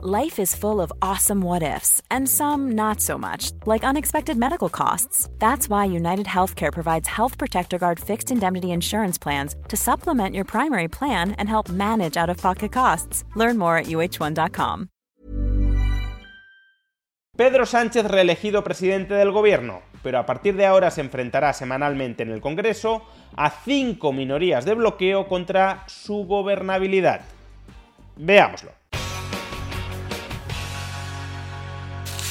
Life is full of awesome what ifs, and some not so much, like unexpected medical costs. That's why United Healthcare provides Health Protector Guard fixed indemnity insurance plans to supplement your primary plan and help manage out of pocket costs. Learn more at uh1.com. Pedro Sánchez reelegido presidente del gobierno, pero a partir de ahora se enfrentará semanalmente en el Congreso a cinco minorías de bloqueo contra su gobernabilidad. Veámoslo.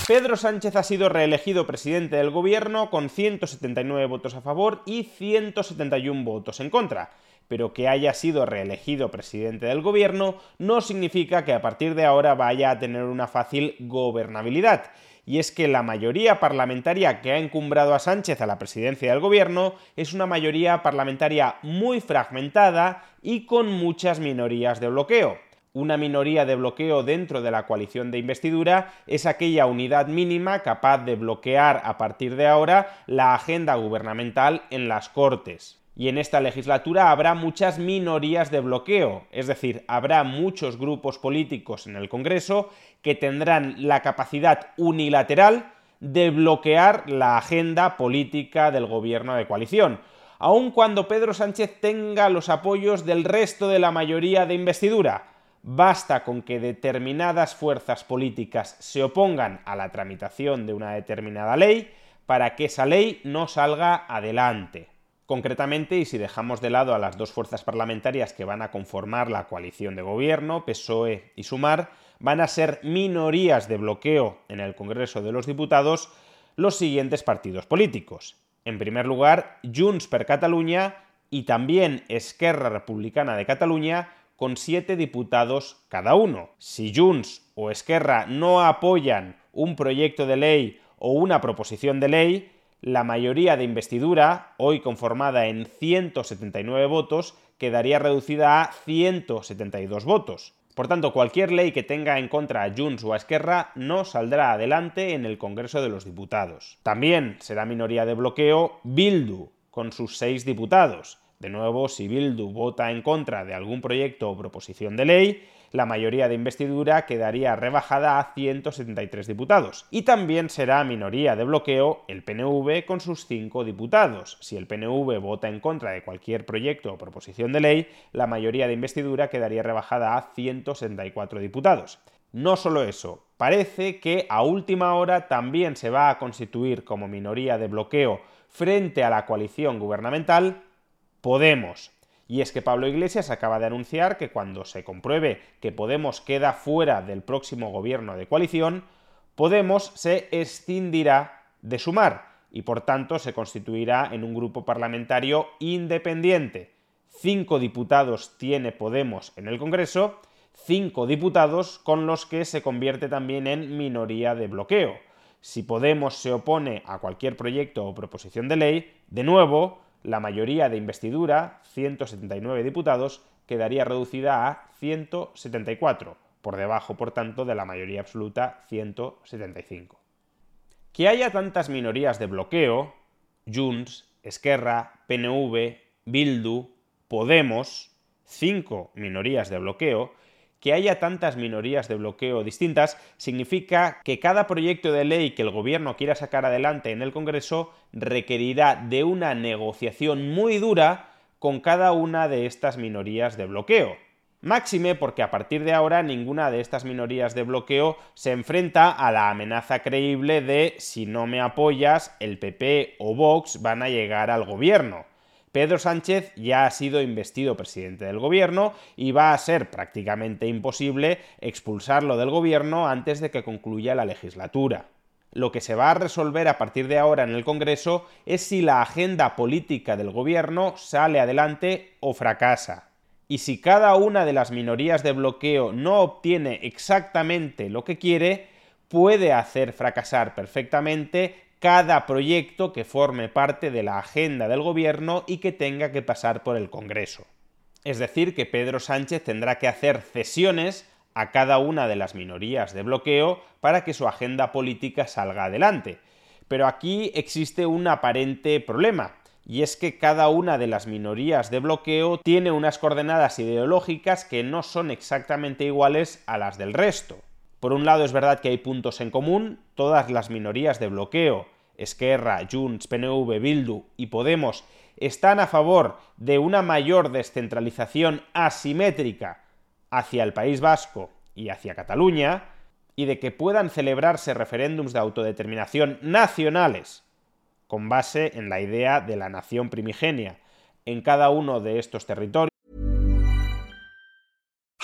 Pedro Sánchez ha sido reelegido presidente del gobierno con 179 votos a favor y 171 votos en contra. Pero que haya sido reelegido presidente del gobierno no significa que a partir de ahora vaya a tener una fácil gobernabilidad. Y es que la mayoría parlamentaria que ha encumbrado a Sánchez a la presidencia del gobierno es una mayoría parlamentaria muy fragmentada y con muchas minorías de bloqueo una minoría de bloqueo dentro de la coalición de investidura es aquella unidad mínima capaz de bloquear a partir de ahora la agenda gubernamental en las Cortes. Y en esta legislatura habrá muchas minorías de bloqueo, es decir, habrá muchos grupos políticos en el Congreso que tendrán la capacidad unilateral de bloquear la agenda política del gobierno de coalición, aun cuando Pedro Sánchez tenga los apoyos del resto de la mayoría de investidura basta con que determinadas fuerzas políticas se opongan a la tramitación de una determinada ley para que esa ley no salga adelante. Concretamente, y si dejamos de lado a las dos fuerzas parlamentarias que van a conformar la coalición de gobierno, PSOE y Sumar, van a ser minorías de bloqueo en el Congreso de los Diputados los siguientes partidos políticos. En primer lugar, Junts per Catalunya y también Esquerra Republicana de Cataluña con siete diputados cada uno. Si Junts o Esquerra no apoyan un proyecto de ley o una proposición de ley, la mayoría de investidura, hoy conformada en 179 votos, quedaría reducida a 172 votos. Por tanto, cualquier ley que tenga en contra a Junts o a Esquerra no saldrá adelante en el Congreso de los Diputados. También será minoría de bloqueo Bildu, con sus seis diputados. De nuevo, si Bildu vota en contra de algún proyecto o proposición de ley, la mayoría de investidura quedaría rebajada a 173 diputados. Y también será minoría de bloqueo el PNV con sus 5 diputados. Si el PNV vota en contra de cualquier proyecto o proposición de ley, la mayoría de investidura quedaría rebajada a 164 diputados. No solo eso, parece que a última hora también se va a constituir como minoría de bloqueo frente a la coalición gubernamental Podemos. Y es que Pablo Iglesias acaba de anunciar que cuando se compruebe que Podemos queda fuera del próximo gobierno de coalición, Podemos se escindirá de sumar y por tanto se constituirá en un grupo parlamentario independiente. Cinco diputados tiene Podemos en el Congreso, cinco diputados con los que se convierte también en minoría de bloqueo. Si Podemos se opone a cualquier proyecto o proposición de ley, de nuevo, la mayoría de investidura, 179 diputados, quedaría reducida a 174, por debajo, por tanto, de la mayoría absoluta, 175. Que haya tantas minorías de bloqueo, Junts, Esquerra, PNV, Bildu, Podemos, cinco minorías de bloqueo, que haya tantas minorías de bloqueo distintas significa que cada proyecto de ley que el gobierno quiera sacar adelante en el Congreso requerirá de una negociación muy dura con cada una de estas minorías de bloqueo. Máxime porque a partir de ahora ninguna de estas minorías de bloqueo se enfrenta a la amenaza creíble de si no me apoyas, el PP o Vox van a llegar al gobierno. Pedro Sánchez ya ha sido investido presidente del gobierno y va a ser prácticamente imposible expulsarlo del gobierno antes de que concluya la legislatura. Lo que se va a resolver a partir de ahora en el Congreso es si la agenda política del gobierno sale adelante o fracasa. Y si cada una de las minorías de bloqueo no obtiene exactamente lo que quiere, puede hacer fracasar perfectamente cada proyecto que forme parte de la agenda del gobierno y que tenga que pasar por el Congreso. Es decir, que Pedro Sánchez tendrá que hacer cesiones a cada una de las minorías de bloqueo para que su agenda política salga adelante. Pero aquí existe un aparente problema, y es que cada una de las minorías de bloqueo tiene unas coordenadas ideológicas que no son exactamente iguales a las del resto. Por un lado es verdad que hay puntos en común, todas las minorías de bloqueo, Esquerra, Junts, PNV, Bildu y Podemos, están a favor de una mayor descentralización asimétrica hacia el País Vasco y hacia Cataluña, y de que puedan celebrarse referéndums de autodeterminación nacionales, con base en la idea de la nación primigenia, en cada uno de estos territorios.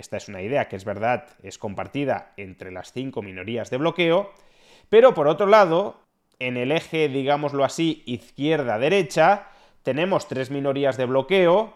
Esta es una idea que es verdad, es compartida entre las cinco minorías de bloqueo, pero por otro lado, en el eje, digámoslo así, izquierda-derecha, tenemos tres minorías de bloqueo,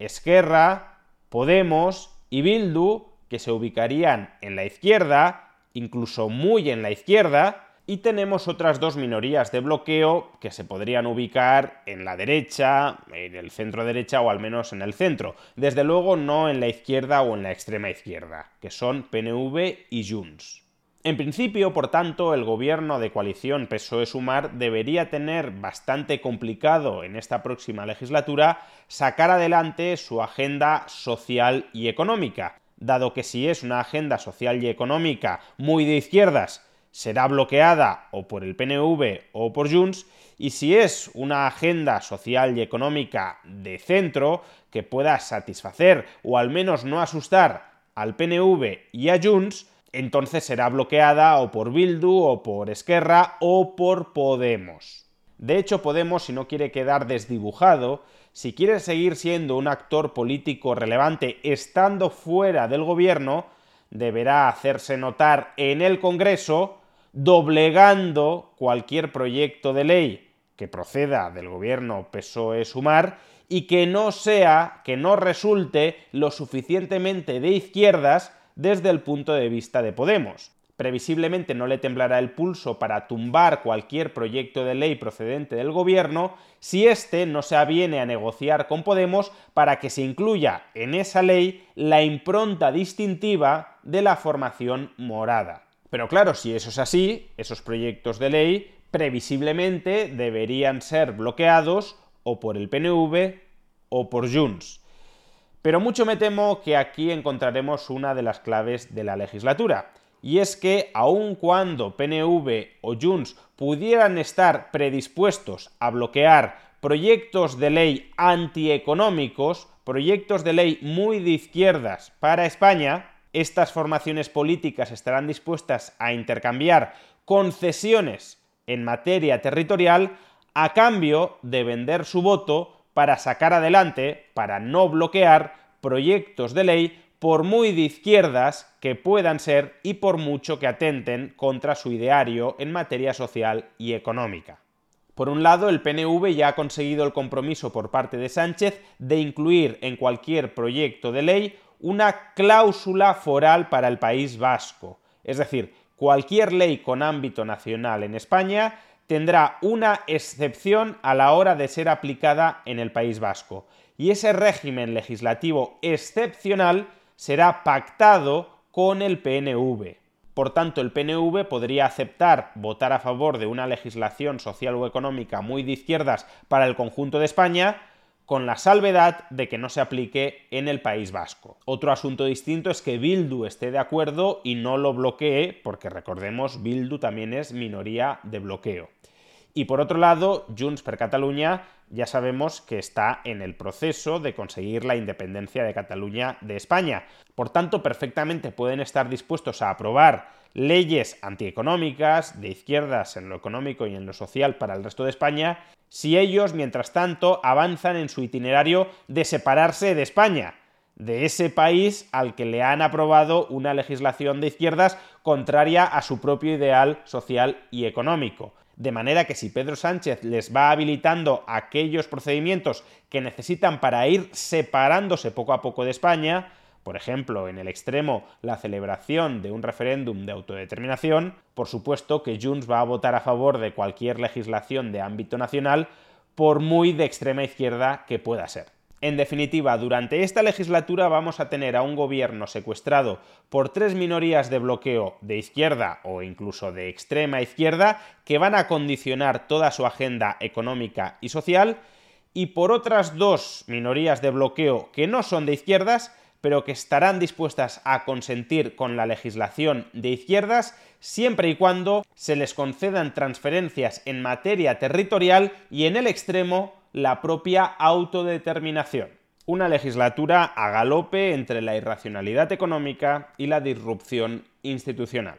Esquerra, Podemos y Bildu, que se ubicarían en la izquierda, incluso muy en la izquierda, y tenemos otras dos minorías de bloqueo que se podrían ubicar en la derecha, en el centro derecha o al menos en el centro. Desde luego no en la izquierda o en la extrema izquierda, que son PNV y Junts. En principio, por tanto, el gobierno de coalición PSOE-Sumar debería tener bastante complicado en esta próxima legislatura sacar adelante su agenda social y económica, dado que si es una agenda social y económica muy de izquierdas, será bloqueada o por el PNV o por Junts, y si es una agenda social y económica de centro que pueda satisfacer o al menos no asustar al PNV y a Junts, entonces será bloqueada o por Bildu o por Esquerra o por Podemos. De hecho, Podemos, si no quiere quedar desdibujado, si quiere seguir siendo un actor político relevante estando fuera del gobierno, deberá hacerse notar en el Congreso doblegando cualquier proyecto de ley que proceda del gobierno PSOE-Sumar y que no sea, que no resulte lo suficientemente de izquierdas desde el punto de vista de Podemos. Previsiblemente no le temblará el pulso para tumbar cualquier proyecto de ley procedente del gobierno si éste no se aviene a negociar con Podemos para que se incluya en esa ley la impronta distintiva de la formación morada. Pero claro, si eso es así, esos proyectos de ley previsiblemente deberían ser bloqueados o por el PNV o por Junts. Pero mucho me temo que aquí encontraremos una de las claves de la legislatura, y es que aun cuando PNV o Junts pudieran estar predispuestos a bloquear proyectos de ley antieconómicos, proyectos de ley muy de izquierdas para España, estas formaciones políticas estarán dispuestas a intercambiar concesiones en materia territorial a cambio de vender su voto para sacar adelante, para no bloquear proyectos de ley por muy de izquierdas que puedan ser y por mucho que atenten contra su ideario en materia social y económica. Por un lado, el PNV ya ha conseguido el compromiso por parte de Sánchez de incluir en cualquier proyecto de ley una cláusula foral para el País Vasco. Es decir, cualquier ley con ámbito nacional en España tendrá una excepción a la hora de ser aplicada en el País Vasco. Y ese régimen legislativo excepcional será pactado con el PNV. Por tanto, el PNV podría aceptar votar a favor de una legislación social o económica muy de izquierdas para el conjunto de España, con la salvedad de que no se aplique en el País Vasco. Otro asunto distinto es que Bildu esté de acuerdo y no lo bloquee, porque recordemos, Bildu también es minoría de bloqueo. Y por otro lado, Junts per Catalunya ya sabemos que está en el proceso de conseguir la independencia de Cataluña de España. Por tanto, perfectamente pueden estar dispuestos a aprobar leyes antieconómicas, de izquierdas en lo económico y en lo social para el resto de España, si ellos, mientras tanto, avanzan en su itinerario de separarse de España, de ese país al que le han aprobado una legislación de izquierdas contraria a su propio ideal social y económico. De manera que si Pedro Sánchez les va habilitando aquellos procedimientos que necesitan para ir separándose poco a poco de España, por ejemplo, en el extremo, la celebración de un referéndum de autodeterminación, por supuesto que Junts va a votar a favor de cualquier legislación de ámbito nacional, por muy de extrema izquierda que pueda ser. En definitiva, durante esta legislatura vamos a tener a un gobierno secuestrado por tres minorías de bloqueo de izquierda o incluso de extrema izquierda que van a condicionar toda su agenda económica y social y por otras dos minorías de bloqueo que no son de izquierdas pero que estarán dispuestas a consentir con la legislación de izquierdas siempre y cuando se les concedan transferencias en materia territorial y en el extremo la propia autodeterminación. Una legislatura a galope entre la irracionalidad económica y la disrupción institucional.